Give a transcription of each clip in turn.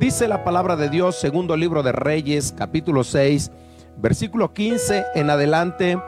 Dice la palabra de Dios, segundo libro de Reyes, capítulo 6, versículo 15 en adelante.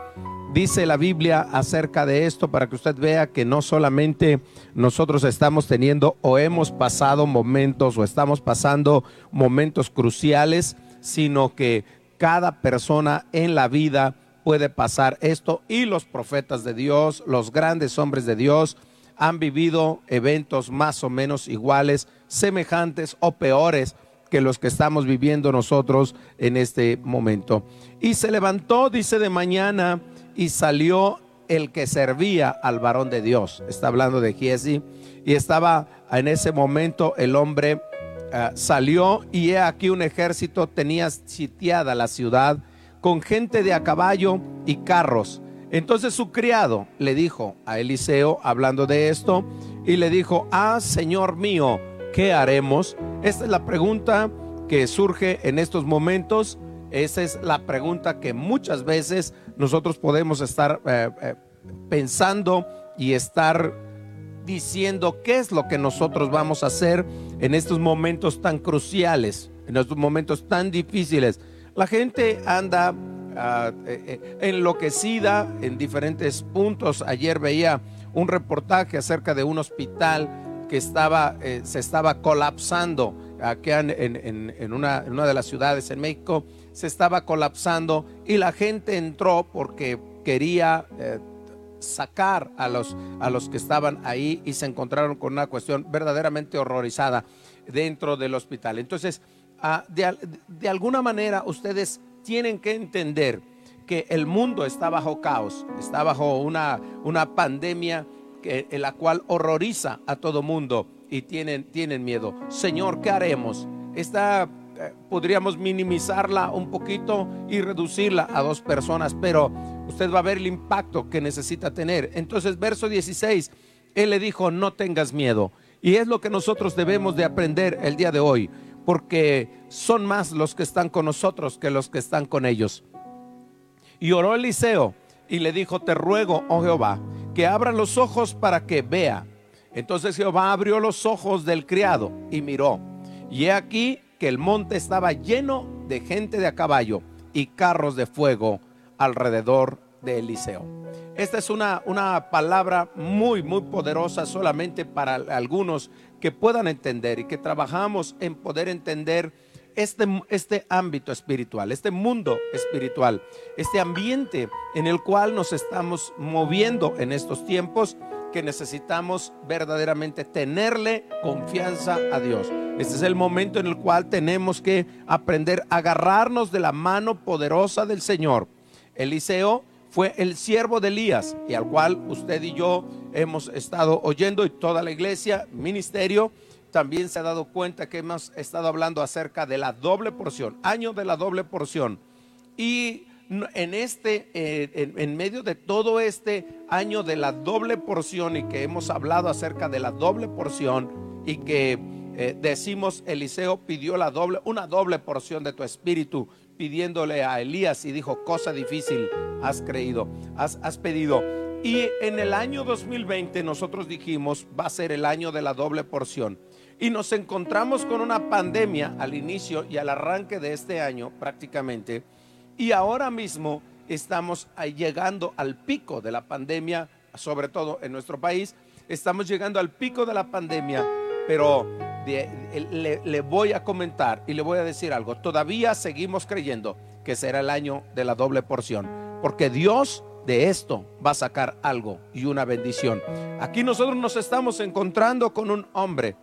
Dice la Biblia acerca de esto para que usted vea que no solamente nosotros estamos teniendo o hemos pasado momentos o estamos pasando momentos cruciales, sino que cada persona en la vida puede pasar esto y los profetas de Dios, los grandes hombres de Dios, han vivido eventos más o menos iguales, semejantes o peores que los que estamos viviendo nosotros en este momento. Y se levantó, dice de mañana, y salió el que servía al varón de Dios. Está hablando de Giesi. Y estaba en ese momento el hombre uh, salió y he aquí un ejército tenía sitiada la ciudad con gente de a caballo y carros entonces su criado le dijo a Eliseo, hablando de esto, y le dijo, ah, Señor mío, ¿qué haremos? Esta es la pregunta que surge en estos momentos. Esa es la pregunta que muchas veces nosotros podemos estar eh, eh, pensando y estar diciendo qué es lo que nosotros vamos a hacer en estos momentos tan cruciales, en estos momentos tan difíciles. La gente anda uh, enloquecida en diferentes puntos. Ayer veía un reportaje acerca de un hospital que estaba, eh, se estaba colapsando aquí en, una, de las ciudades en México, se estaba colapsando y la gente entró porque quería eh, sacar a los, a los que estaban ahí y se encontraron con una cuestión verdaderamente horrorizada dentro del hospital. Entonces, uh, de, de alguna manera ustedes tienen que entender que el mundo está bajo caos, está bajo una, una pandemia que, la cual horroriza a todo mundo y tienen, tienen miedo. Señor, ¿qué haremos? Esta eh, podríamos minimizarla un poquito y reducirla a dos personas, pero usted va a ver el impacto que necesita tener. Entonces, verso 16, él le dijo, no tengas miedo. Y es lo que nosotros debemos de aprender el día de hoy porque son más los que están con nosotros que los que están con ellos. Y oró Eliseo y le dijo, te ruego, oh Jehová, que abra los ojos para que vea. Entonces Jehová abrió los ojos del criado y miró. Y he aquí que el monte estaba lleno de gente de a caballo y carros de fuego alrededor de Eliseo. Esta es una, una palabra muy, muy poderosa solamente para algunos que puedan entender y que trabajamos en poder entender este, este ámbito espiritual, este mundo espiritual, este ambiente en el cual nos estamos moviendo en estos tiempos que necesitamos verdaderamente tenerle confianza a Dios. Este es el momento en el cual tenemos que aprender a agarrarnos de la mano poderosa del Señor. Eliseo fue el siervo de Elías y al cual usted y yo hemos estado oyendo y toda la iglesia, ministerio, también se ha dado cuenta que hemos estado hablando acerca de la doble porción, año de la doble porción. Y en este, eh, en, medio de todo este año de la doble porción y que hemos hablado acerca de la doble porción y que eh, decimos Eliseo pidió la doble, una doble porción de tu espíritu pidiéndole a Elías y dijo, cosa difícil has creído, has, has pedido. Y en el año 2020 nosotros dijimos, va a ser el año de la doble porción. Y nos encontramos con una pandemia al inicio y al arranque de este año prácticamente. Y ahora mismo estamos llegando al pico de la pandemia, sobre todo en nuestro país. Estamos llegando al pico de la pandemia, pero le, le, voy a comentar y le voy a decir algo. Todavía seguimos creyendo que será el año de la doble porción, porque Dios de esto va a sacar algo y una bendición. Aquí nosotros nos estamos encontrando con un hombre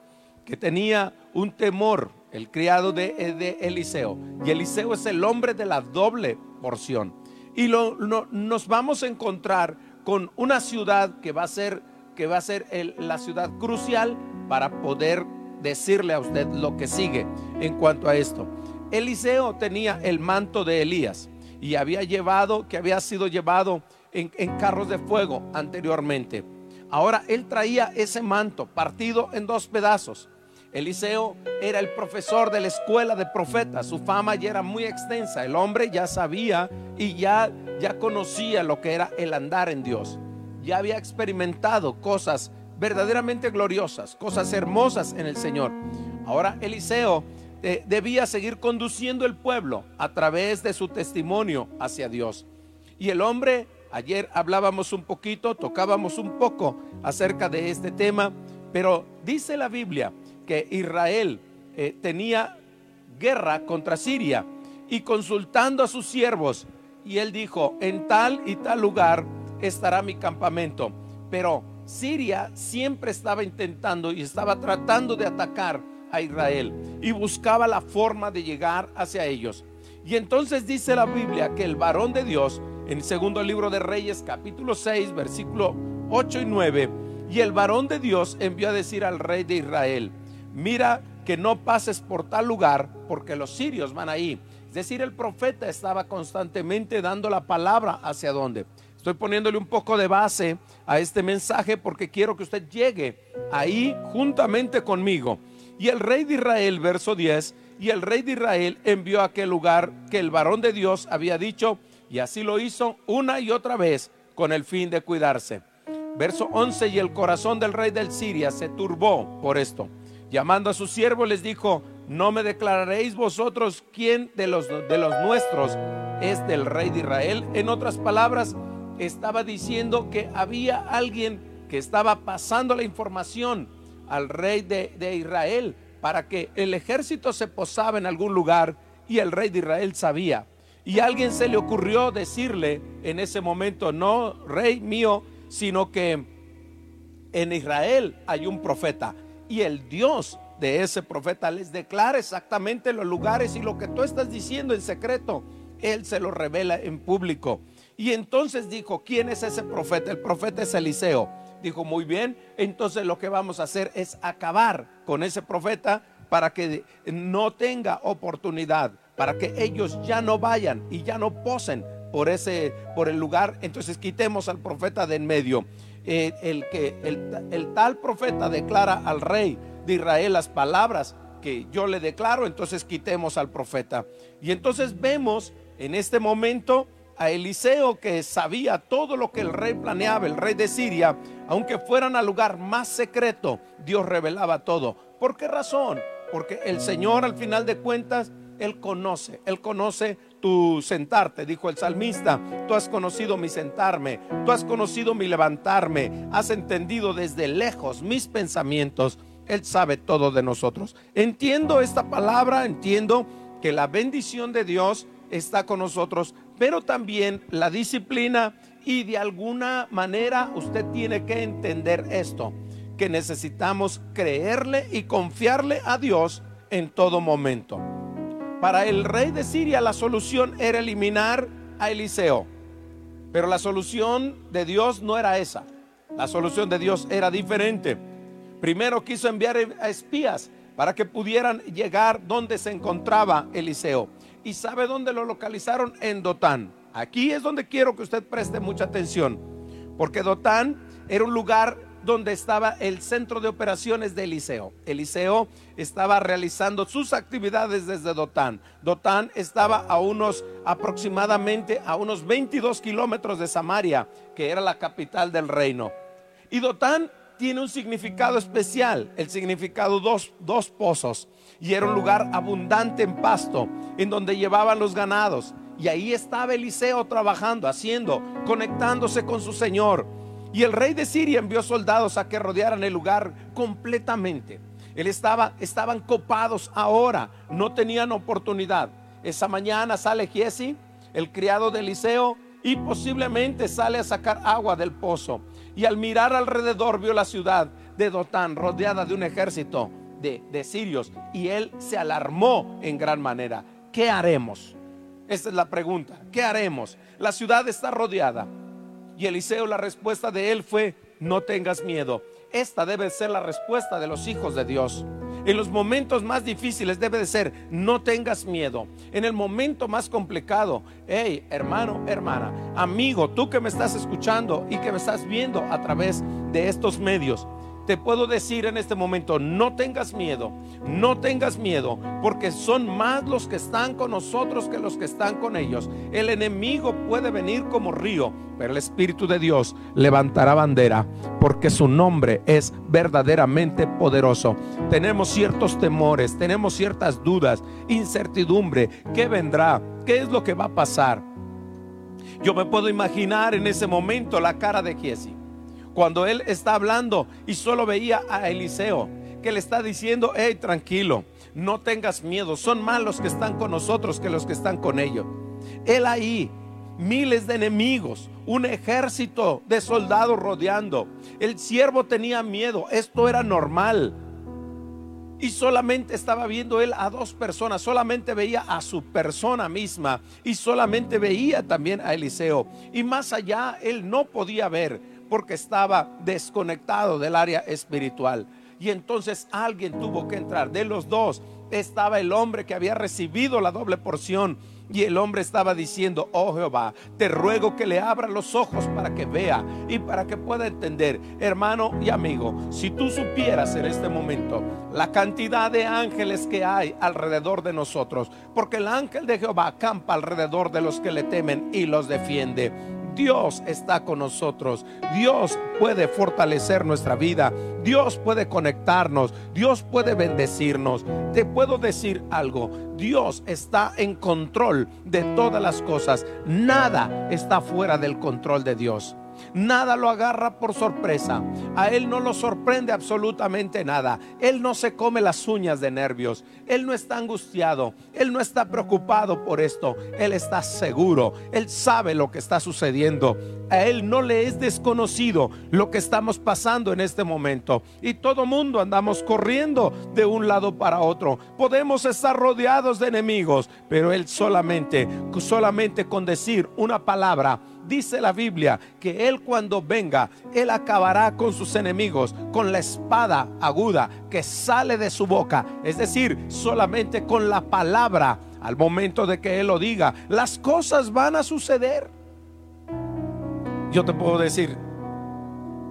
que tenía un temor, el criado de, de Eliseo. Y Eliseo es el hombre de la doble porción. Y lo, nos vamos a encontrar con una ciudad que va a ser, que va a ser la ciudad crucial para poder decirle a usted lo que sigue en cuanto a esto. Eliseo tenía el manto de Elías y había llevado, que había sido llevado en, en carros de fuego anteriormente. Ahora él traía ese manto partido en dos pedazos. Eliseo era el profesor de la escuela de profetas, su fama ya era muy extensa, el hombre ya sabía y ya, ya conocía lo que era el andar en Dios, ya había experimentado cosas verdaderamente gloriosas, cosas hermosas en el Señor. Ahora Eliseo eh, debía seguir conduciendo el pueblo a través de su testimonio hacia Dios. Y el hombre, ayer hablábamos un poquito, tocábamos un poco acerca de este tema, pero dice la Biblia que Israel eh, tenía guerra contra Siria y consultando a sus siervos, y él dijo, en tal y tal lugar estará mi campamento. Pero Siria siempre estaba intentando y estaba tratando de atacar a Israel y buscaba la forma de llegar hacia ellos. Y entonces dice la Biblia que el varón de Dios, en el segundo libro de Reyes, capítulo 6, versículo 8 y 9, y el varón de Dios envió a decir al rey de Israel, mira que no pases por tal lugar, porque los sirios van ahí. Es decir, el profeta estaba constantemente dando la palabra hacia dónde. Estoy poniéndole un poco de base a este mensaje porque quiero que usted llegue ahí juntamente conmigo. Y el rey de Israel, verso 10, y el rey de Israel envió a aquel lugar que el varón de Dios había dicho, y así lo hizo una y otra vez con el fin de cuidarse. Verso 11, y el corazón del rey del Siria se turbó por esto. Llamando a sus siervos les dijo, no me declararéis vosotros quién de los, de los nuestros es del rey de Israel. En otras palabras, estaba diciendo que había alguien que estaba pasando la información al rey de, de Israel para que el ejército se posaba en algún lugar y el rey de Israel sabía. Y a alguien se le ocurrió decirle en ese momento, no rey mío, sino que en Israel hay un profeta y el Dios de ese profeta les declara exactamente los lugares y lo que tú estás diciendo en secreto, él se lo revela en público. Y entonces dijo, ¿quién es ese profeta? El profeta es Eliseo. Dijo, muy bien, entonces lo que vamos a hacer es acabar con ese profeta para que no tenga oportunidad, para que ellos ya no vayan y ya no posen por ese por el lugar, entonces quitemos al profeta de en medio. Eh, el que el, el tal profeta declara al rey de Israel las palabras que yo le declaro, entonces quitemos al profeta. Y entonces vemos en este momento a Eliseo que sabía todo lo que el rey planeaba, el rey de Siria, aunque fueran al lugar más secreto, Dios revelaba todo. ¿Por qué razón? Porque el Señor al final de cuentas, Él conoce, Él conoce tu sentarte, dijo el salmista, tú has conocido mi sentarme, tú has conocido mi levantarme, has entendido desde lejos mis pensamientos, Él sabe todo de nosotros. Entiendo esta palabra, entiendo que la bendición de Dios está con nosotros, pero también la disciplina y de alguna manera usted tiene que entender esto, que necesitamos creerle y confiarle a Dios en todo momento. Para el rey de Siria la solución era eliminar a Eliseo, pero la solución de Dios no era esa, la solución de Dios era diferente. Primero quiso enviar a espías para que pudieran llegar donde se encontraba Eliseo y sabe dónde lo localizaron en Dotán. Aquí es donde quiero que usted preste mucha atención, porque Dotán era un lugar donde estaba el centro de operaciones de Eliseo. Eliseo estaba realizando sus actividades desde Dotán. Dotán estaba a unos aproximadamente a unos 22 kilómetros de Samaria, que era la capital del reino. Y Dotán tiene un significado especial, el significado dos, dos pozos y era un lugar abundante en pasto, en donde llevaban los ganados. Y ahí estaba Eliseo trabajando, haciendo, conectándose con su Señor. Y el rey de Siria envió soldados a que rodearan el lugar completamente. Él estaba, estaban copados ahora, no tenían oportunidad. Esa mañana sale Giesi, el criado de Eliseo, y posiblemente sale a sacar agua del pozo. Y al mirar alrededor vio la ciudad de Dotán rodeada de un ejército de, sirios y él se alarmó en gran manera. ¿Qué haremos? Esta es la pregunta. ¿Qué haremos? La ciudad está rodeada. Y Eliseo, la respuesta de él fue, no tengas miedo. Esta debe ser la respuesta de los hijos de Dios. En los momentos más difíciles debe de ser, no tengas miedo. En el momento más complicado, hey, hermano, hermana, amigo, tú que me estás escuchando y que me estás viendo a través de estos medios, te puedo decir en este momento, no tengas miedo, no tengas miedo, porque son más los que están con nosotros que los que están con ellos. El enemigo puede venir como río, pero el Espíritu de Dios levantará bandera, porque su nombre es verdaderamente poderoso. Tenemos ciertos temores, tenemos ciertas dudas, incertidumbre, ¿qué vendrá? ¿Qué es lo que va a pasar? Yo me puedo imaginar en ese momento la cara de Giesi cuando él está hablando y solo veía a Eliseo, que le está diciendo, hey, tranquilo, no tengas miedo, son más los que están con nosotros que los que están con ellos. Él ahí, miles de enemigos, un ejército de soldados rodeando. El siervo tenía miedo, esto era normal. Y solamente estaba viendo él a dos personas, solamente veía a su persona misma y solamente veía también a Eliseo. Y más allá él no podía ver porque estaba desconectado del área espiritual. Y entonces alguien tuvo que entrar. De los dos estaba el hombre que había recibido la doble porción. Y el hombre estaba diciendo, oh Jehová, te ruego que le abra los ojos para que vea y para que pueda entender. Hermano y amigo, si tú supieras en este momento la cantidad de ángeles que hay alrededor de nosotros, porque el ángel de Jehová acampa alrededor de los que le temen y los defiende. Dios está con nosotros. Dios puede fortalecer nuestra vida. Dios puede conectarnos. Dios puede bendecirnos. Te puedo decir algo. Dios está en control de todas las cosas. Nada está fuera del control de Dios. Nada lo agarra por sorpresa. A Él no lo sorprende absolutamente nada. Él no se come las uñas de nervios. Él no está angustiado. Él no está preocupado por esto. Él está seguro. Él sabe lo que está sucediendo. A Él no le es desconocido lo que estamos pasando en este momento. Y todo mundo andamos corriendo de un lado para otro. Podemos estar rodeados de enemigos, pero Él solamente, solamente con decir una palabra, dice la Biblia que Él cuando venga, Él acabará con sus enemigos con la espada aguda que sale de su boca. Es decir, solamente con la palabra, al momento de que Él lo diga, las cosas van a suceder. Yo te puedo decir,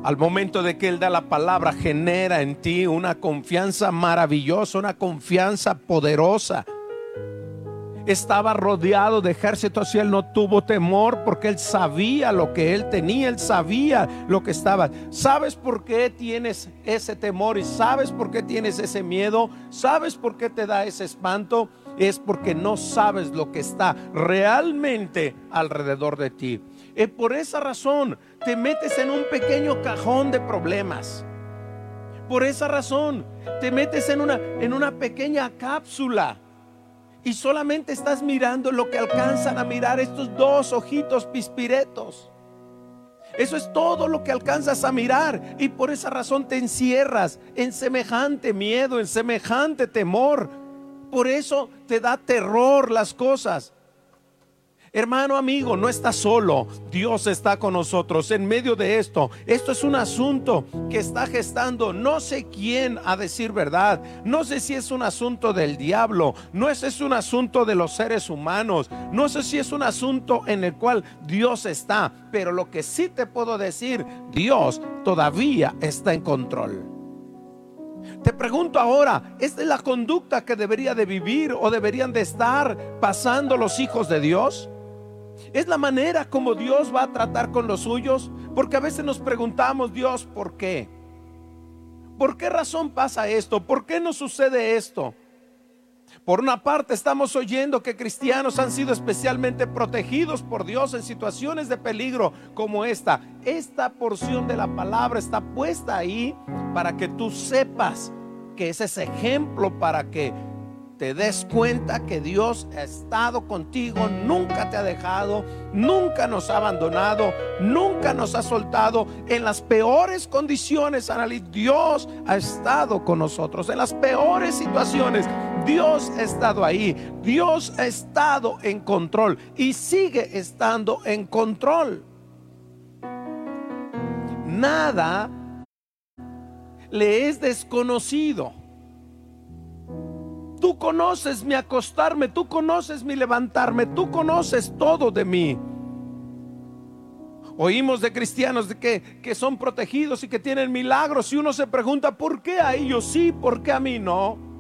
al momento de que Él da la palabra, genera en ti una confianza maravillosa, una confianza poderosa estaba rodeado de ejércitos y él no tuvo temor porque él sabía lo que él tenía, él sabía lo que estaba. ¿Sabes por qué tienes ese temor y sabes por qué tienes ese miedo? ¿Sabes por qué te da ese espanto? Es porque no sabes lo que está realmente alrededor de ti. Y por esa razón te metes en un pequeño cajón de problemas. Por esa razón te metes en una, en una pequeña cápsula y solamente estás mirando lo que alcanzan a mirar estos dos ojitos pispiretos. Eso es todo lo que alcanzas a mirar y por esa razón te encierras en semejante miedo, en semejante temor. Por eso te da terror las cosas. Hermano, amigo, no estás solo. Dios está con nosotros en medio de esto. Esto es un asunto que está gestando no sé quién a decir verdad. No sé si es un asunto del diablo. No sé si es un asunto de los seres humanos. No sé si es un asunto en el cual Dios está. Pero lo que sí te puedo decir, Dios todavía está en control. Te pregunto ahora, ¿es de la conducta que debería de vivir o deberían de estar pasando los hijos de Dios? Es la manera como Dios va a tratar con los suyos. Porque a veces nos preguntamos, Dios, ¿por qué? ¿Por qué razón pasa esto? ¿Por qué nos sucede esto? Por una parte estamos oyendo que cristianos han sido especialmente protegidos por Dios en situaciones de peligro como esta. Esta porción de la palabra está puesta ahí para que tú sepas que ese es ejemplo para que te des cuenta que Dios ha estado contigo, nunca te ha dejado, nunca nos ha abandonado, nunca nos ha soltado. En las peores condiciones, Dios ha estado con nosotros. En las peores situaciones, Dios ha estado ahí. Dios ha estado en control y sigue estando en control. Nada le es desconocido. Tú conoces mi acostarme, tú conoces mi levantarme, tú conoces todo de mí. Oímos de cristianos de que, que son protegidos y que tienen milagros y uno se pregunta, ¿por qué a ellos sí? ¿Por qué a mí no?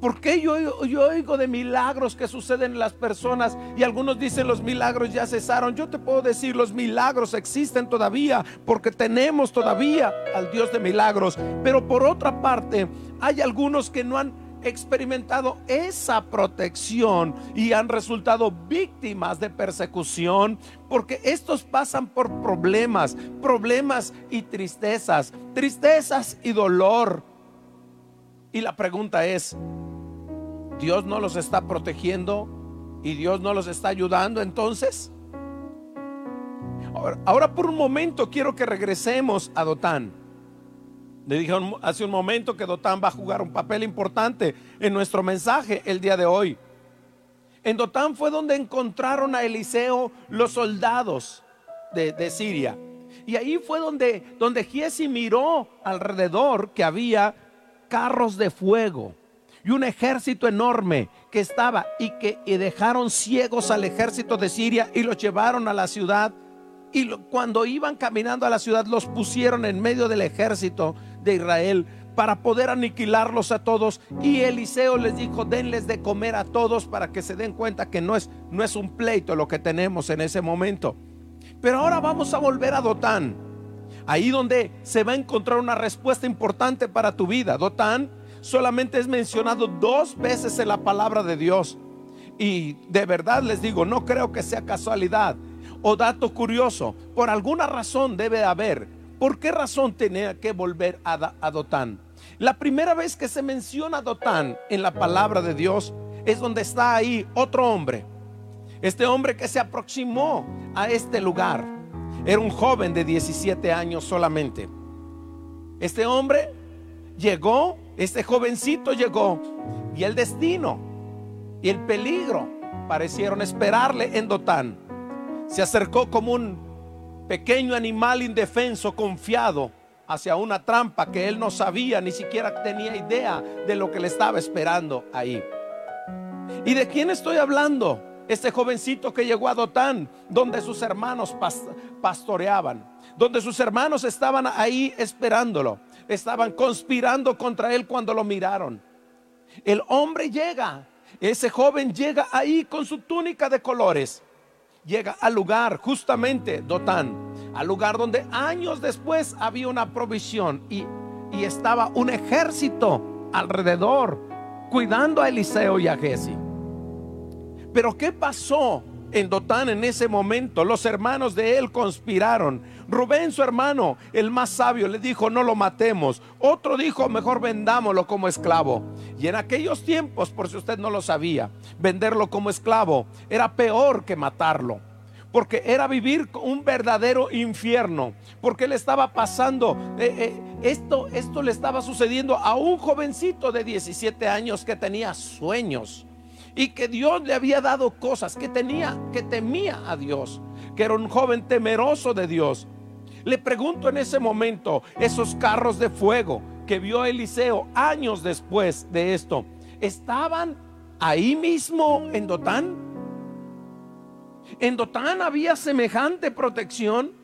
¿Por qué yo, yo oigo de milagros que suceden en las personas y algunos dicen los milagros ya cesaron? Yo te puedo decir, los milagros existen todavía porque tenemos todavía al Dios de milagros. Pero por otra parte, hay algunos que no han experimentado esa protección y han resultado víctimas de persecución porque estos pasan por problemas, problemas y tristezas, tristezas y dolor. Y la pregunta es, Dios no los está protegiendo y Dios no los está ayudando entonces. Ahora, por un momento quiero que regresemos a Dotán. Le dije hace un momento que Dotán va a jugar un papel importante en nuestro mensaje el día de hoy. En Dotán fue donde encontraron a Eliseo los soldados de, Siria. Y ahí fue donde, donde Giesi miró alrededor que había carros de fuego y un ejército enorme que estaba y que dejaron ciegos al ejército de Siria y los llevaron a la ciudad. Y cuando iban caminando a la ciudad los pusieron en medio del ejército de Israel para poder aniquilarlos a todos. Y Eliseo les dijo, denles de comer a todos para que se den cuenta que no es, no es un pleito lo que tenemos en ese momento. Pero ahora vamos a volver a Dotán. Ahí donde se va a encontrar una respuesta importante para tu vida. Dotán solamente es mencionado dos veces en la palabra de Dios. Y de verdad les digo, no creo que sea casualidad o dato curioso. Por alguna razón debe haber. ¿Por qué razón tenía que volver a, Dotán? La primera vez que se menciona Dotán en la palabra de Dios es donde está ahí otro hombre. Este hombre que se aproximó a este lugar era un joven de 17 años solamente. Este hombre llegó este jovencito llegó y el destino y el peligro parecieron esperarle en Dotán. Se acercó como un pequeño animal indefenso, confiado hacia una trampa que él no sabía, ni siquiera tenía idea de lo que le estaba esperando ahí. ¿Y de quién estoy hablando? Este jovencito que llegó a Dotán, donde sus hermanos pastoreaban, donde sus hermanos estaban ahí esperándolo estaban conspirando contra él cuando lo miraron. El hombre llega, ese joven llega ahí con su túnica de colores. Llega al lugar, justamente Dotán, al lugar donde años después había una provisión y, y estaba un ejército alrededor cuidando a Eliseo y a Jesse. Pero ¿qué pasó en Dotán en ese momento? Los hermanos de él conspiraron Rubén, su hermano, el más sabio, le dijo, no lo matemos. Otro dijo, mejor vendámoslo como esclavo. Y en aquellos tiempos, por si usted no lo sabía, venderlo como esclavo era peor que matarlo. Porque era vivir un verdadero infierno. Porque le estaba pasando, eh, eh, esto, esto le estaba sucediendo a un jovencito de 17 años que tenía sueños y que Dios le había dado cosas, que tenía, que temía a Dios, que era un joven temeroso de Dios. Le pregunto en ese momento, esos carros de fuego que vio Eliseo años después de esto, ¿estaban ahí mismo en Dotán? ¿En Dotán había semejante protección?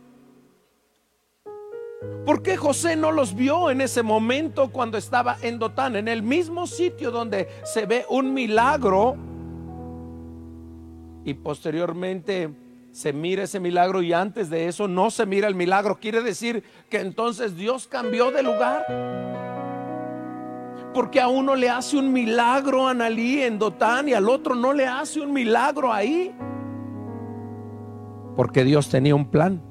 ¿Por qué José no los vio en ese momento cuando estaba en Dotán, en el mismo sitio donde se ve un milagro? Y posteriormente se mira ese milagro y antes de eso no se mira el milagro. Quiere decir que entonces Dios cambió de lugar. Porque a uno le hace un milagro a Analí en Dotán y al otro no le hace un milagro ahí. Porque Dios tenía un plan.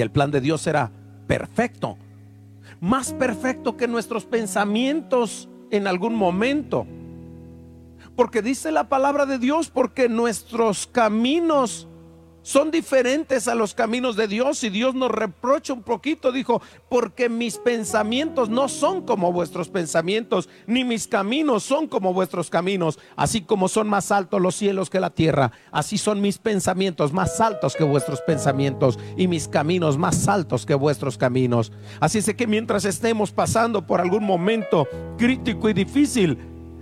El plan de Dios era perfecto. Más perfecto que nuestros pensamientos en algún momento. Porque dice la palabra de Dios, porque nuestros caminos son diferentes a los caminos de Dios y Dios nos reprocha un poquito, dijo, porque mis pensamientos no son como vuestros pensamientos, ni mis caminos son como vuestros caminos, así como son más altos los cielos que la tierra, así son mis pensamientos más altos que vuestros pensamientos y mis caminos más altos que vuestros caminos. Así es que mientras estemos pasando por algún momento crítico y difícil,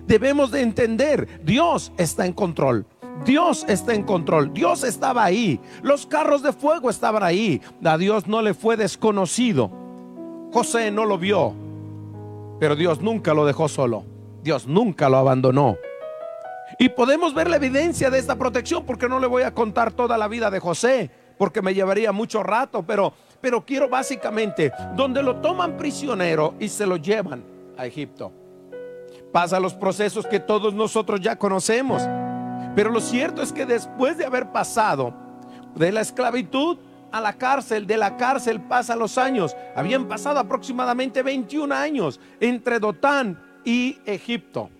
debemos de entender, Dios está en control. Dios está en control, Dios estaba ahí, los carros de fuego estaban ahí, a Dios no le fue desconocido. José no lo vio, pero Dios nunca lo dejó solo, Dios nunca lo abandonó. Y podemos ver la evidencia de esta protección, porque no le voy a contar toda la vida de José, porque me llevaría mucho rato, pero, pero quiero básicamente, donde lo toman prisionero y se lo llevan a Egipto. Pasa los procesos que todos nosotros ya conocemos. Pero lo cierto es que después de haber pasado de la esclavitud a la cárcel, de la cárcel pasa los años. Habían pasado aproximadamente 21 años entre Dotán y Egipto.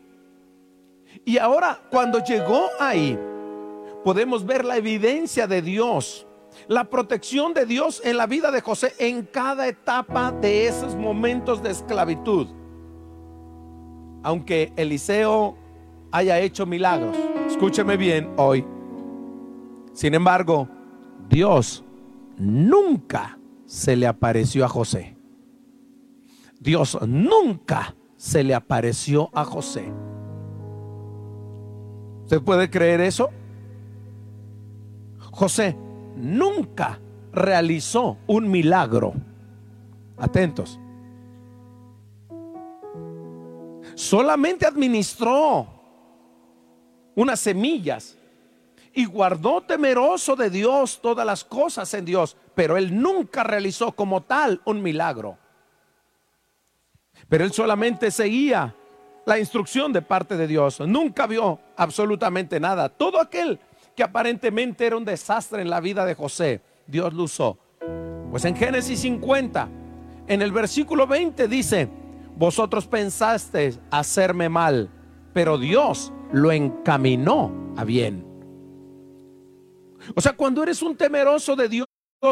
Y ahora cuando llegó ahí, podemos ver la evidencia de Dios, la protección de Dios en la vida de José en cada etapa de esos momentos de esclavitud. Aunque Eliseo haya hecho milagros, escúcheme bien hoy. Sin embargo, Dios nunca se le apareció a José. Dios nunca se le apareció a José. ¿Usted puede creer eso? José nunca realizó un milagro. Atentos. Solamente administró unas semillas y guardó temeroso de Dios todas las cosas en Dios, pero él nunca realizó como tal un milagro. Pero él solamente seguía la instrucción de parte de Dios. Nunca vio absolutamente nada. Todo aquel que aparentemente era un desastre en la vida de José, Dios lo usó. Pues en Génesis 50, en el versículo 20 dice, vosotros pensasteis hacerme mal, pero Dios lo encaminó a bien. O sea, cuando eres un temeroso de Dios,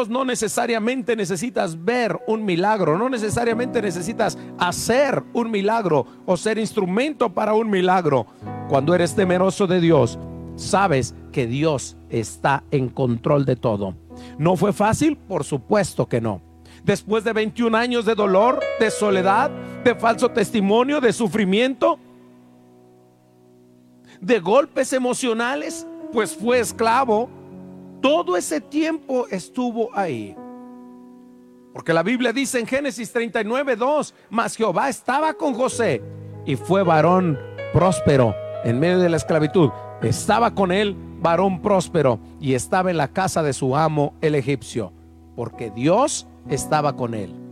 no necesariamente necesitas ver un milagro, no necesariamente necesitas hacer un milagro o ser instrumento para un milagro. Cuando eres temeroso de Dios, sabes que Dios está en control de todo. ¿No fue fácil? Por supuesto que no. Después de 21 años de dolor, de soledad, de falso testimonio, de sufrimiento, de golpes emocionales, pues fue esclavo todo ese tiempo estuvo ahí. Porque la Biblia dice en Génesis 39, 2, mas Jehová estaba con José y fue varón próspero en medio de la esclavitud. Estaba con él varón próspero y estaba en la casa de su amo el egipcio, porque Dios estaba con él.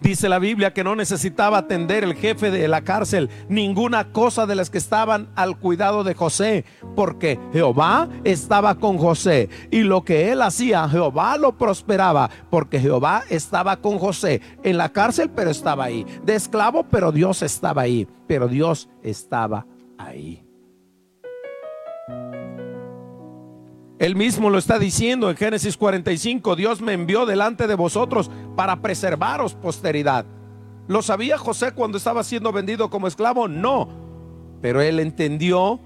Dice la Biblia que no necesitaba atender el jefe de la cárcel ninguna cosa de las que estaban al cuidado de José, porque Jehová estaba con José y lo que él hacía, Jehová lo prosperaba, porque Jehová estaba con José en la cárcel, pero estaba ahí, de esclavo, pero Dios estaba ahí, pero Dios estaba ahí. Él mismo lo está diciendo en Génesis 45, Dios me envió delante de vosotros para preservaros posteridad. ¿Lo sabía José cuando estaba siendo vendido como esclavo? No, pero él entendió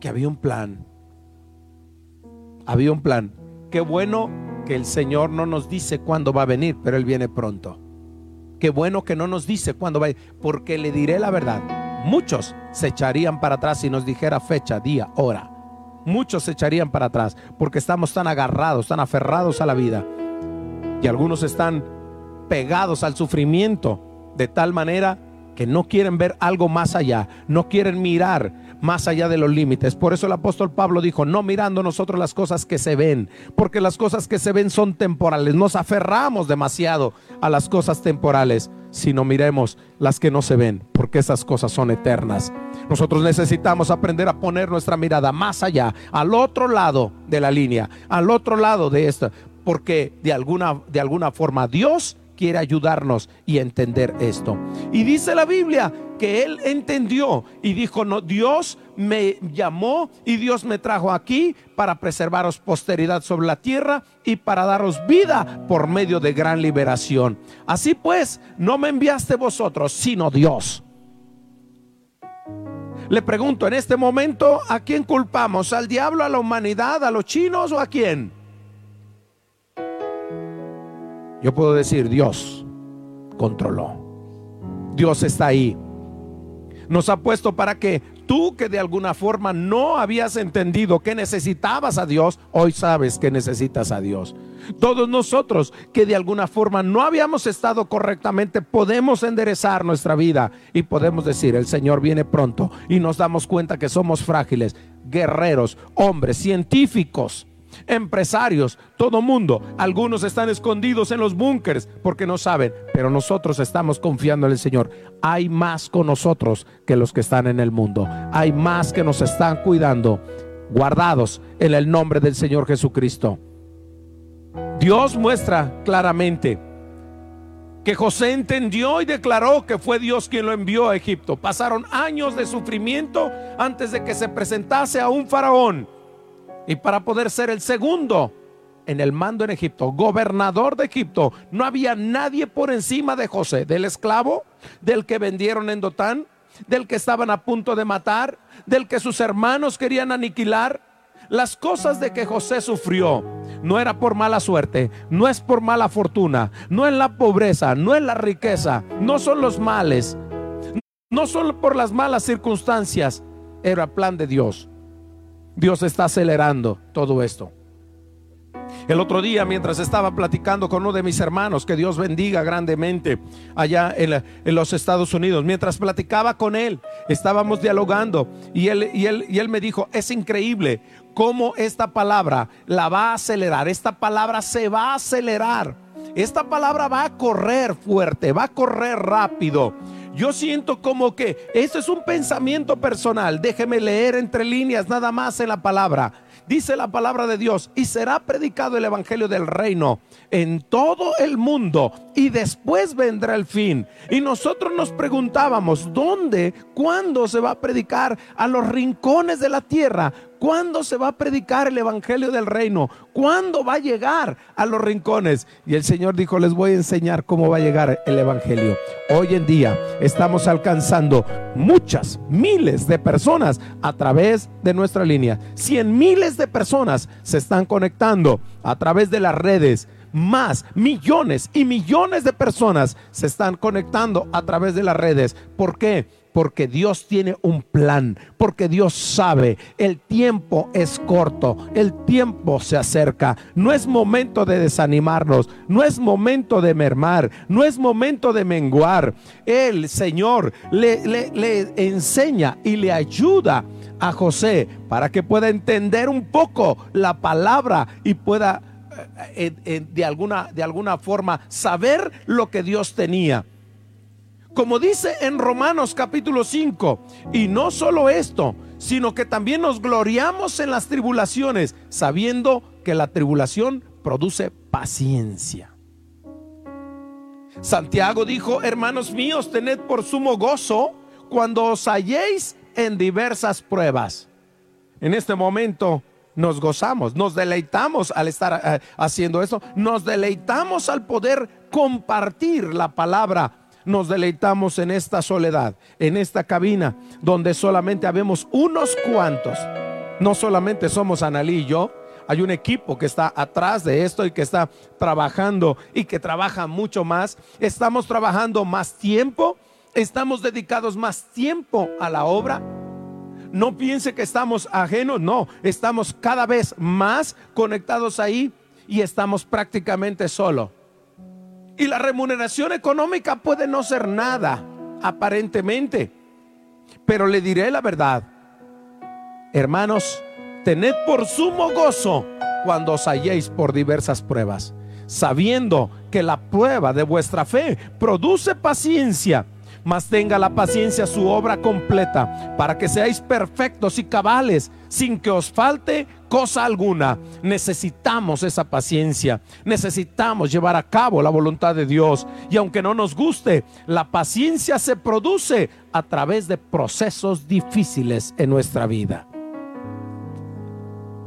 que había un plan. Había un plan. Qué bueno que el Señor no nos dice cuándo va a venir, pero Él viene pronto. Qué bueno que no nos dice cuándo va a venir, porque le diré la verdad. Muchos se echarían para atrás si nos dijera fecha, día, hora muchos se echarían para atrás porque estamos tan agarrados, tan aferrados a la vida. Y algunos están pegados al sufrimiento de tal manera que no quieren ver algo más allá, no quieren mirar más allá de los límites. Por eso el apóstol Pablo dijo, no mirando nosotros las cosas que se ven, porque las cosas que se ven son temporales. Nos aferramos demasiado a las cosas temporales, sino miremos las que no se ven, porque esas cosas son eternas. Nosotros necesitamos aprender a poner nuestra mirada más allá, al otro lado de la línea, al otro lado de esta, porque de alguna, de alguna forma Dios quiere ayudarnos y entender esto. Y dice la Biblia que él entendió y dijo, no, Dios me llamó y Dios me trajo aquí para preservaros posteridad sobre la tierra y para daros vida por medio de gran liberación. Así pues, no me enviaste vosotros, sino Dios. Le pregunto en este momento, ¿a quién culpamos? ¿Al diablo, a la humanidad, a los chinos o a quién? Yo puedo decir, Dios controló. Dios está ahí. Nos ha puesto para que Tú que de alguna forma no habías entendido que necesitabas a Dios, hoy sabes que necesitas a Dios. Todos nosotros que de alguna forma no habíamos estado correctamente, podemos enderezar nuestra vida y podemos decir, el Señor viene pronto y nos damos cuenta que somos frágiles, guerreros, hombres, científicos empresarios, todo mundo. Algunos están escondidos en los búnkers porque no saben, pero nosotros estamos confiando en el Señor. Hay más con nosotros que los que están en el mundo. Hay más que nos están cuidando, guardados en el nombre del Señor Jesucristo. Dios muestra claramente que José entendió y declaró que fue Dios quien lo envió a Egipto. Pasaron años de sufrimiento antes de que se presentase a un faraón y para poder ser el segundo en el mando en Egipto, gobernador de Egipto, no había nadie por encima de José, del esclavo, del que vendieron en Dotán, del que estaban a punto de matar, del que sus hermanos querían aniquilar. Las cosas de que José sufrió no era por mala suerte, no es por mala fortuna, no es la pobreza, no es la riqueza, no son los males, no son por las malas circunstancias, era plan de Dios. Dios está acelerando todo esto. El otro día, mientras estaba platicando con uno de mis hermanos, que Dios bendiga grandemente allá en, los Estados Unidos, mientras platicaba con él, estábamos dialogando y él, y, él, y él me dijo, es increíble cómo esta palabra la va a acelerar, esta palabra se va a acelerar, esta palabra va a correr fuerte, va a correr rápido. Yo siento como que esto es un pensamiento personal. Déjeme leer entre líneas nada más en la palabra. Dice la palabra de Dios, y será predicado el Evangelio del reino en todo el mundo, y después vendrá el fin. Y nosotros nos preguntábamos, ¿dónde, cuándo se va a predicar a los rincones de la tierra? ¿Cuándo se va a predicar el Evangelio del Reino? ¿Cuándo va a llegar a los rincones? Y el Señor dijo, les voy a enseñar cómo va a llegar el Evangelio. Hoy en día estamos alcanzando muchas, miles de personas a través de nuestra línea. Cien miles de personas se están conectando a través de las redes más millones y millones de personas se están conectando a través de las redes. ¿Por qué? porque Dios tiene un plan, porque Dios sabe, el tiempo es corto, el tiempo se acerca, no es momento de desanimarnos, no es momento de mermar, no es momento de menguar. El Señor le, le, enseña y le ayuda a José para que pueda entender un poco la palabra y pueda eh, eh, de, alguna, de alguna forma saber lo que Dios tenía. Como dice en Romanos capítulo 5, y no solo esto, sino que también nos gloriamos en las tribulaciones, sabiendo que la tribulación produce paciencia. Santiago dijo, hermanos míos, tened por sumo gozo cuando os halléis en diversas pruebas. En este momento nos gozamos, nos deleitamos al estar eh, haciendo esto, nos deleitamos al poder compartir la palabra nos deleitamos en esta soledad, en esta cabina, donde solamente habemos unos cuantos. No solamente somos Analí y yo, hay un equipo que está atrás de esto y que está trabajando y que trabaja mucho más. Estamos trabajando más tiempo, estamos dedicados más tiempo a la obra. No piense que estamos ajenos, no, estamos cada vez más conectados ahí y estamos prácticamente solos. Y la remuneración económica puede no ser nada, aparentemente. Pero le diré la verdad. Hermanos, tened por sumo gozo cuando os halléis por diversas pruebas, sabiendo que la prueba de vuestra fe produce paciencia mas tenga la paciencia su obra completa, para que seáis perfectos y cabales, sin que os falte cosa alguna. Necesitamos esa paciencia, necesitamos llevar a cabo la voluntad de Dios. Y aunque no nos guste, la paciencia se produce a través de procesos difíciles en nuestra vida.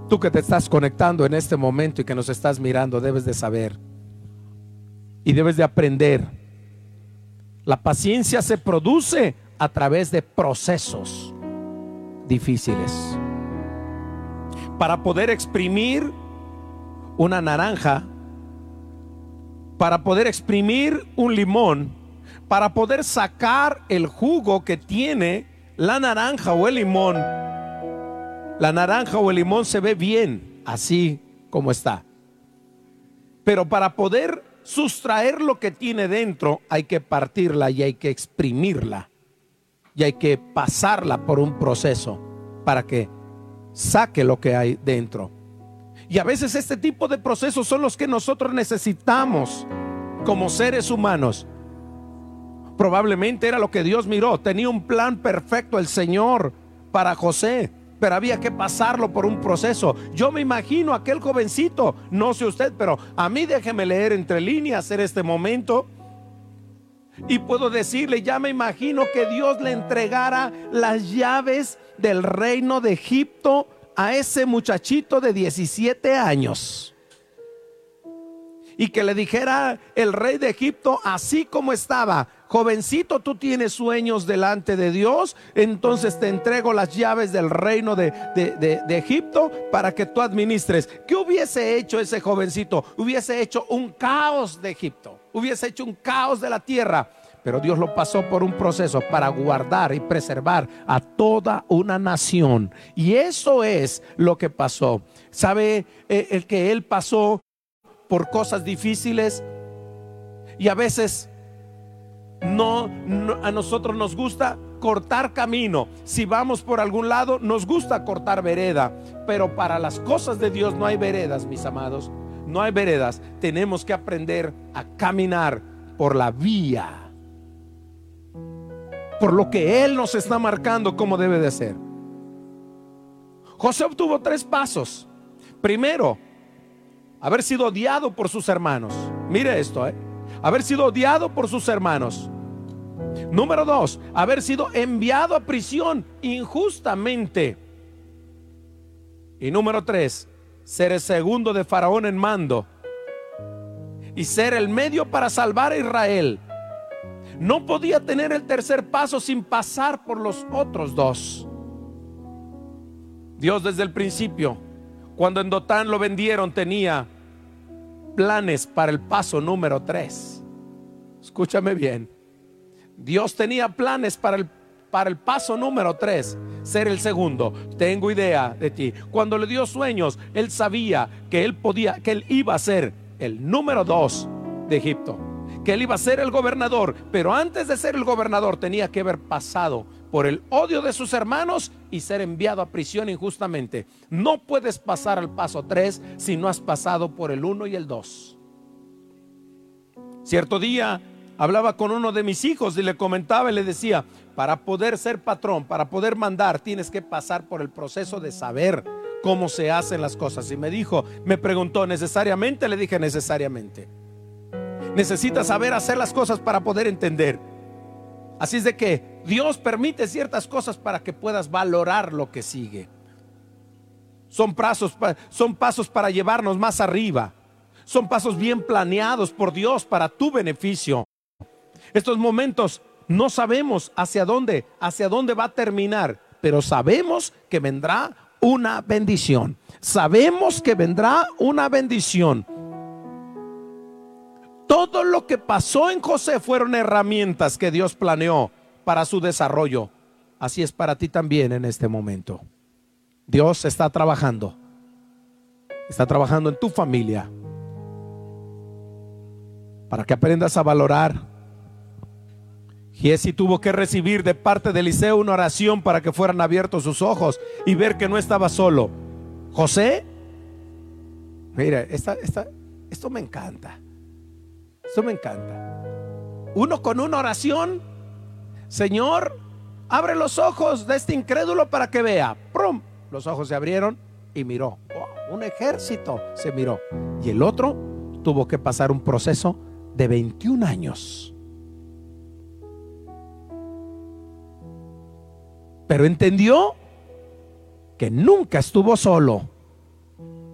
Tú que te estás conectando en este momento y que nos estás mirando, debes de saber y debes de aprender la paciencia se produce a través de procesos difíciles. Para poder exprimir una naranja, para poder exprimir un limón, para poder sacar el jugo que tiene la naranja o el limón, la naranja o el limón se ve bien así como está. Pero para poder sustraer lo que tiene dentro hay que partirla y hay que exprimirla y hay que pasarla por un proceso para que saque lo que hay dentro. Y a veces este tipo de procesos son los que nosotros necesitamos como seres humanos. Probablemente era lo que Dios miró. Tenía un plan perfecto el Señor para José, pero había que pasarlo por un proceso. Yo me imagino aquel jovencito, no sé usted, pero a mí déjeme leer entre líneas en este momento. Y puedo decirle, ya me imagino que Dios le entregara las llaves del reino de Egipto a ese muchachito de 17 años. Y que le dijera el rey de Egipto, así como estaba, jovencito, tú tienes sueños delante de Dios, entonces te entrego las llaves del reino de, de, Egipto para que tú administres. ¿Qué hubiese hecho ese jovencito? Hubiese hecho un caos de Egipto, hubiese hecho un caos de la tierra. Pero Dios lo pasó por un proceso para guardar y preservar a toda una nación. Y eso es lo que pasó. ¿Sabe eh, el que Él pasó por cosas difíciles? Y a veces no, a nosotros nos gusta cortar camino. Si vamos por algún lado, nos gusta cortar vereda. Pero para las cosas de Dios no hay veredas, mis amados. No hay veredas. Tenemos que aprender a caminar por la vía por lo que Él nos está marcando como debe de ser. José obtuvo tres pasos. Primero, haber sido odiado por sus hermanos. Mire esto, ¿eh? haber sido odiado por sus hermanos. Número dos, haber sido enviado a prisión injustamente. Y número tres, ser el segundo de Faraón en mando y ser el medio para salvar a Israel no podía tener el tercer paso sin pasar por los otros dos. Dios desde el principio, cuando en Dotán lo vendieron, tenía planes para el paso número tres. Escúchame bien. Dios tenía planes para el, para el paso número tres, ser el segundo. Tengo idea de ti. Cuando le dio sueños, él sabía que él podía, que él iba a ser el número dos de Egipto que él iba a ser el gobernador, pero antes de ser el gobernador tenía que haber pasado por el odio de sus hermanos y ser enviado a prisión injustamente. No puedes pasar al paso 3 si no has pasado por el 1 y el 2. Cierto día hablaba con uno de mis hijos y le comentaba y le decía, para poder ser patrón, para poder mandar, tienes que pasar por el proceso de saber cómo se hacen las cosas. Y me dijo, me preguntó necesariamente, le dije necesariamente. Necesitas saber hacer las cosas para poder entender. Así es de que Dios permite ciertas cosas para que puedas valorar lo que sigue. Son pasos, para llevarnos más arriba. Son pasos bien planeados por Dios para tu beneficio. Estos momentos no sabemos hacia dónde, hacia dónde va a terminar, pero sabemos que vendrá una bendición. Sabemos que vendrá una bendición. Todo lo que pasó en José fueron herramientas que Dios planeó para su desarrollo. Así es para ti también en este momento. Dios está trabajando. Está trabajando en tu familia. Para que aprendas a valorar. Giesi tuvo que recibir de parte de Eliseo una oración para que fueran abiertos sus ojos y ver que no estaba solo. José, mira, esto me encanta. Eso me encanta. Uno con una oración, Señor, abre los ojos de este incrédulo para que vea. ¡Prum! Los ojos se abrieron y miró. un ejército se miró. Y el otro tuvo que pasar un proceso de 21 años. Pero entendió que nunca estuvo solo.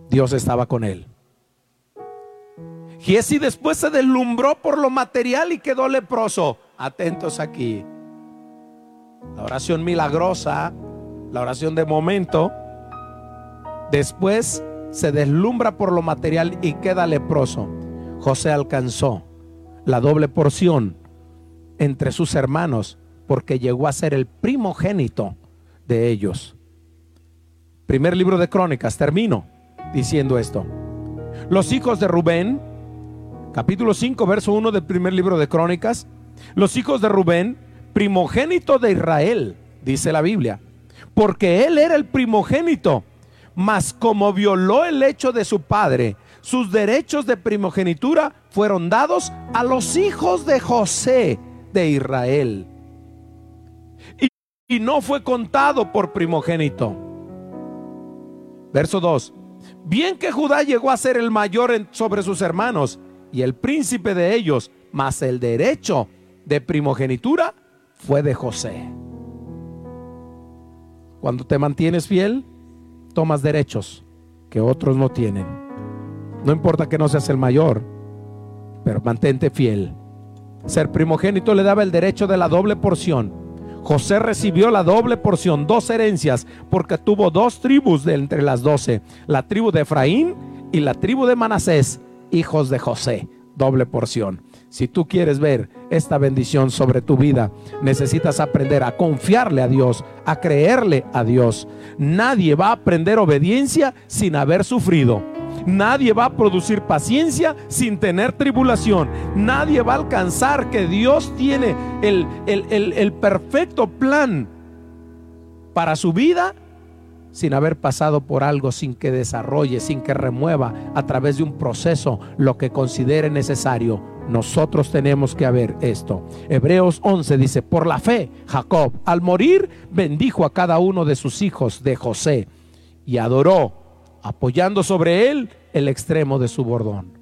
Dios estaba con él. Giesi después se deslumbró por lo material y quedó leproso. Atentos aquí. La oración milagrosa, la oración de momento, después se deslumbra por lo material y queda leproso. José alcanzó la doble porción entre sus hermanos porque llegó a ser el primogénito de ellos. Primer libro de Crónicas, termino diciendo esto. Los hijos de Rubén, capítulo 5, verso 1 del primer libro de Crónicas, los hijos de Rubén, primogénito de Israel, dice la Biblia, porque él era el primogénito, mas como violó el hecho de su padre, sus derechos de primogenitura fueron dados a los hijos de José de Israel. Y, no fue contado por primogénito. Verso 2. Bien que Judá llegó a ser el mayor sobre sus hermanos y el príncipe de ellos, mas el derecho de primogenitura fue de José. Cuando te mantienes fiel, tomas derechos que otros no tienen. No importa que no seas el mayor, pero mantente fiel. Ser primogénito le daba el derecho de la doble porción. José recibió la doble porción, dos herencias, porque tuvo dos tribus de entre las doce, la tribu de Efraín y la tribu de Manasés, hijos de José, doble porción. Si tú quieres ver esta bendición sobre tu vida, necesitas aprender a confiarle a Dios, a creerle a Dios. Nadie va a aprender obediencia sin haber sufrido. Nadie va a producir paciencia sin tener tribulación. Nadie va a alcanzar que Dios tiene el, el, perfecto plan para su vida sin haber pasado por algo, sin que desarrolle, sin que remueva a través de un proceso lo que considere necesario. Nosotros tenemos que haber esto. Hebreos 11 dice, por la fe, Jacob al morir bendijo a cada uno de sus hijos de José y adoró apoyando sobre él el extremo de su bordón.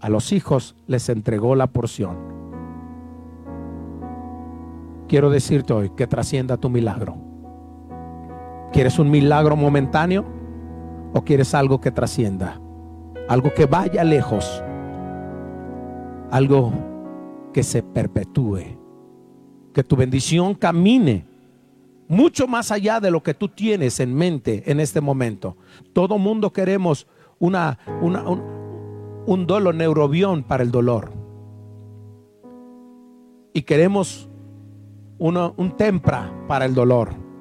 A los hijos les entregó la porción. Quiero decirte hoy que trascienda tu milagro. ¿Quieres un milagro momentáneo o quieres algo que trascienda? Algo que vaya lejos. Algo que se perpetúe. Que tu bendición camine mucho más allá de lo que tú tienes en mente en este momento. Todo mundo queremos una, un, un dolo neurobión para el dolor. Y queremos un tempra para el dolor.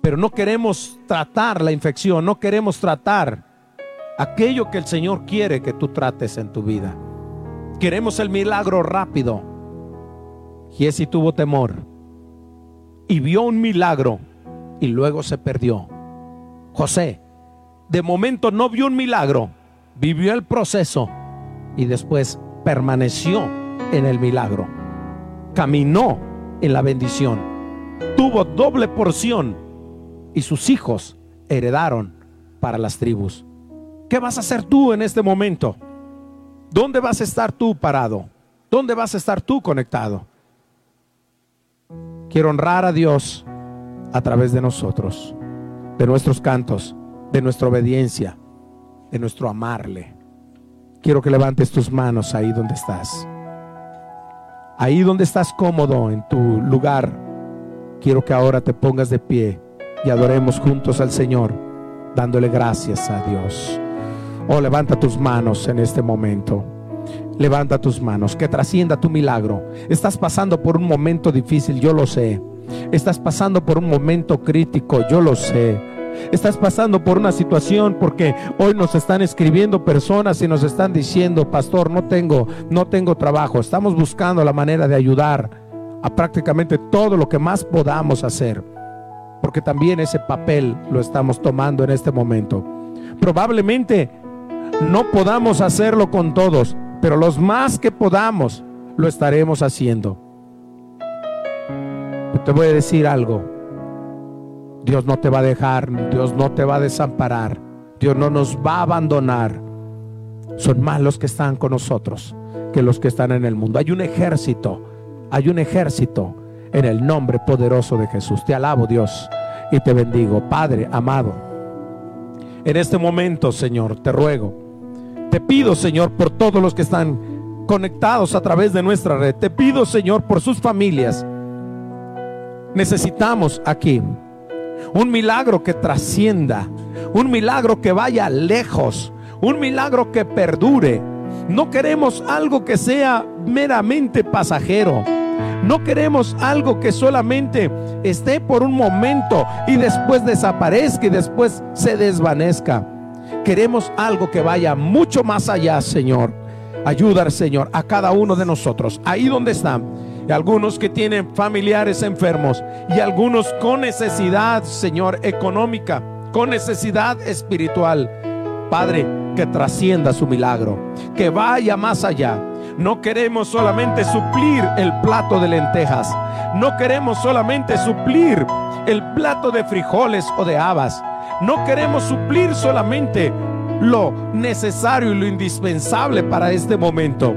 Pero no queremos tratar la infección, no queremos tratar aquello que el Señor quiere que tú trates en tu vida. Queremos el milagro rápido. Giesi tuvo temor y vio un milagro y luego se perdió. José, de momento no vio un milagro, vivió el proceso y después permaneció en el milagro. Caminó en la bendición. Tuvo doble porción y sus hijos heredaron para las tribus. ¿Qué vas a hacer tú en este momento? ¿Dónde vas a estar tú parado? ¿Dónde vas a estar tú conectado? Quiero honrar a Dios a través de nosotros, de nuestros cantos, de nuestra obediencia, de nuestro amarle. Quiero que levantes tus manos ahí donde estás. Ahí donde estás cómodo en tu lugar. Quiero que ahora te pongas de pie y adoremos juntos al Señor, dándole gracias a Dios. Oh, levanta tus manos en este momento. Levanta tus manos, que trascienda tu milagro. Estás pasando por un momento difícil, yo lo sé. Estás pasando por un momento crítico, yo lo sé. Estás pasando por una situación porque hoy nos están escribiendo personas y nos están diciendo, "Pastor, no tengo no tengo trabajo." Estamos buscando la manera de ayudar a prácticamente todo lo que más podamos hacer. Porque también ese papel lo estamos tomando en este momento. Probablemente no podamos hacerlo con todos, pero los más que podamos lo estaremos haciendo. te voy a decir algo. Dios no te va a dejar, Dios no te va a desamparar, Dios no nos va a abandonar. Son más los que están con nosotros que los que están en el mundo. Hay un ejército, hay un ejército en el nombre poderoso de Jesús. Te alabo Dios y te bendigo. Padre amado, en este momento, Señor, te ruego te pido, Señor, por todos los que están conectados a través de nuestra red. Te pido, Señor, por sus familias. Necesitamos aquí un milagro que trascienda, un milagro que vaya lejos, un milagro que perdure. No queremos algo que sea meramente pasajero. No queremos algo que solamente esté por un momento y después desaparezca y después se desvanezca. Queremos algo que vaya mucho más allá, Señor. Ayudar, Señor, a cada uno de nosotros, ahí donde están. Algunos que tienen familiares enfermos y algunos con necesidad, Señor, económica, con necesidad espiritual. Padre, que trascienda su milagro, que vaya más allá. No queremos solamente suplir el plato de lentejas. No queremos solamente suplir el plato de frijoles o de habas. No queremos suplir solamente lo necesario y lo indispensable para este momento,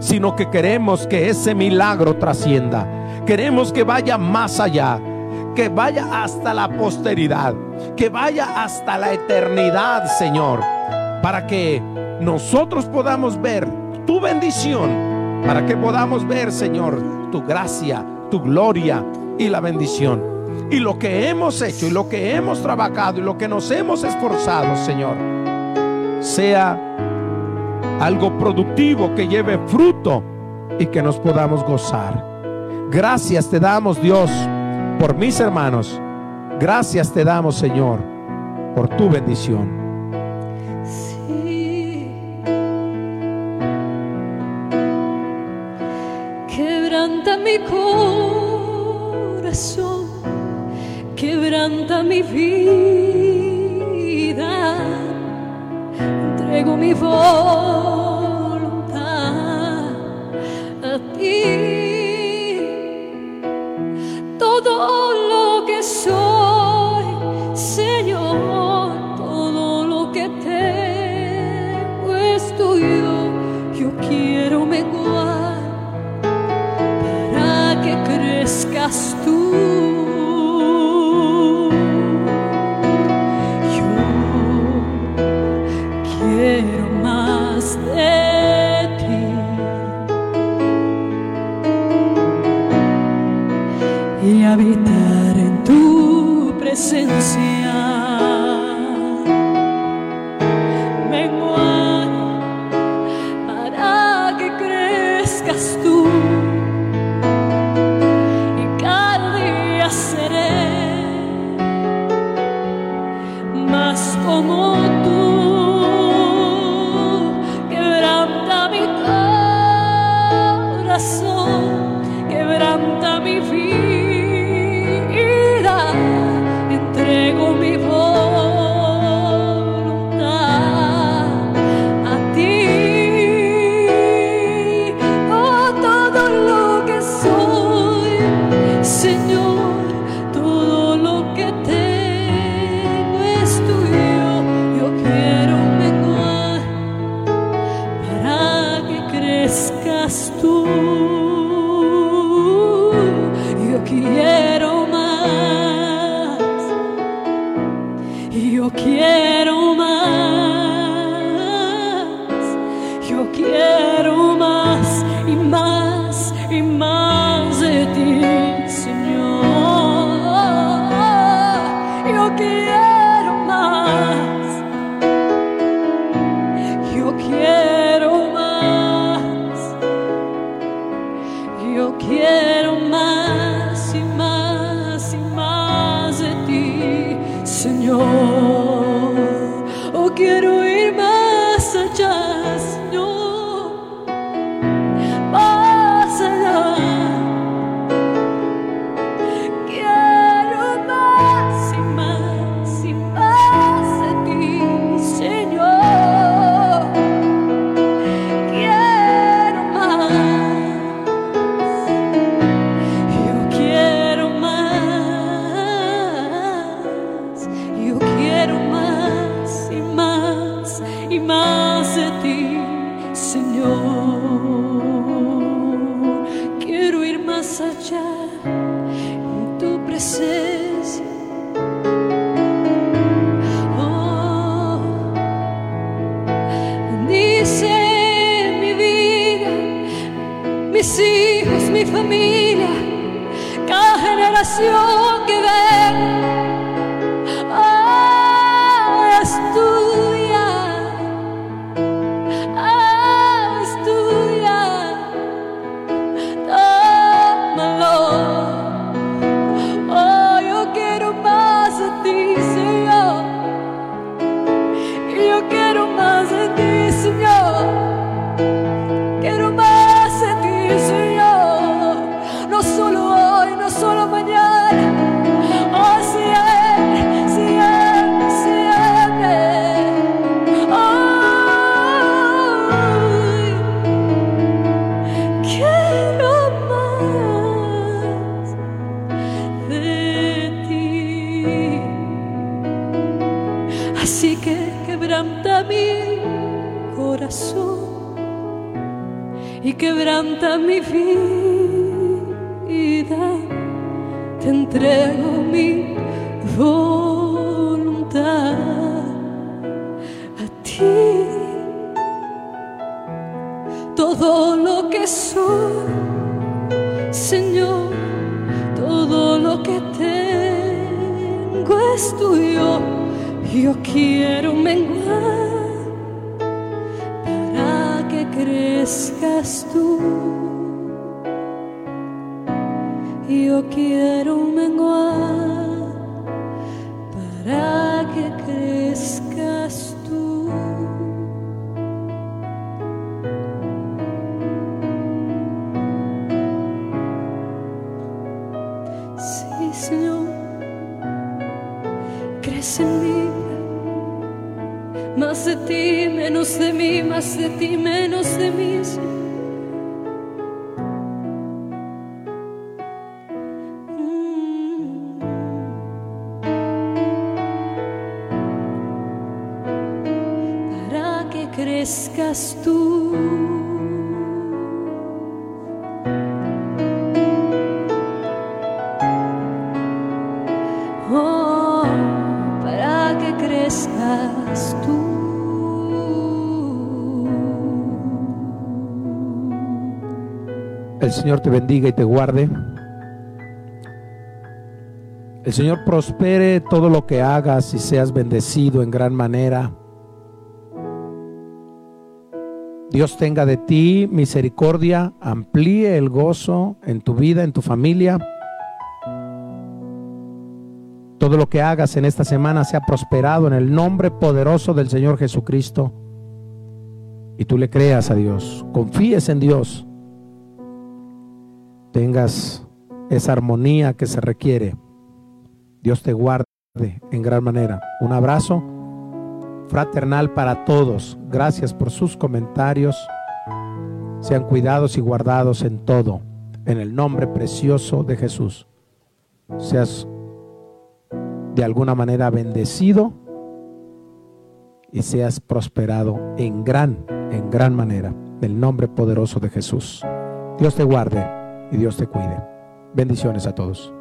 sino que queremos que ese milagro trascienda. Queremos que vaya más allá, que vaya hasta la posteridad, que vaya hasta la eternidad, Señor, para que nosotros podamos ver tu bendición, para que podamos ver, Señor, tu gracia, tu gloria y la bendición. Y lo que hemos hecho y lo que hemos trabajado y lo que nos hemos esforzado, Señor, sea algo productivo que lleve fruto y que nos podamos gozar. Gracias te damos, Dios, por mis hermanos. Gracias te damos, Señor, por tu bendición. Quebranta mi corazón, quebranta mi vida, entrego mi voluntad Todo lo que soy, Señor, todo lo que tengo es tuyo. Yo quiero menguar para que crezcas tú. Yo quiero menguar para Señor te bendiga y te guarde. El Señor prospere todo lo que hagas y seas bendecido en gran manera. Dios tenga de ti misericordia, amplíe el gozo en tu vida, en tu familia. Todo lo que hagas en esta semana sea prosperado en el nombre poderoso del Señor Jesucristo. Y tú le creas a Dios, confíes en Dios, tengas esa armonía que se requiere. Dios te guarde en gran manera. Un abrazo fraternal para todos. Gracias por sus comentarios. Sean cuidados y guardados en todo. En el nombre precioso de Jesús. Seas de alguna manera bendecido y seas prosperado en gran, en gran manera. En el nombre poderoso de Jesús. Dios te guarde y Dios te cuide. Bendiciones a todos.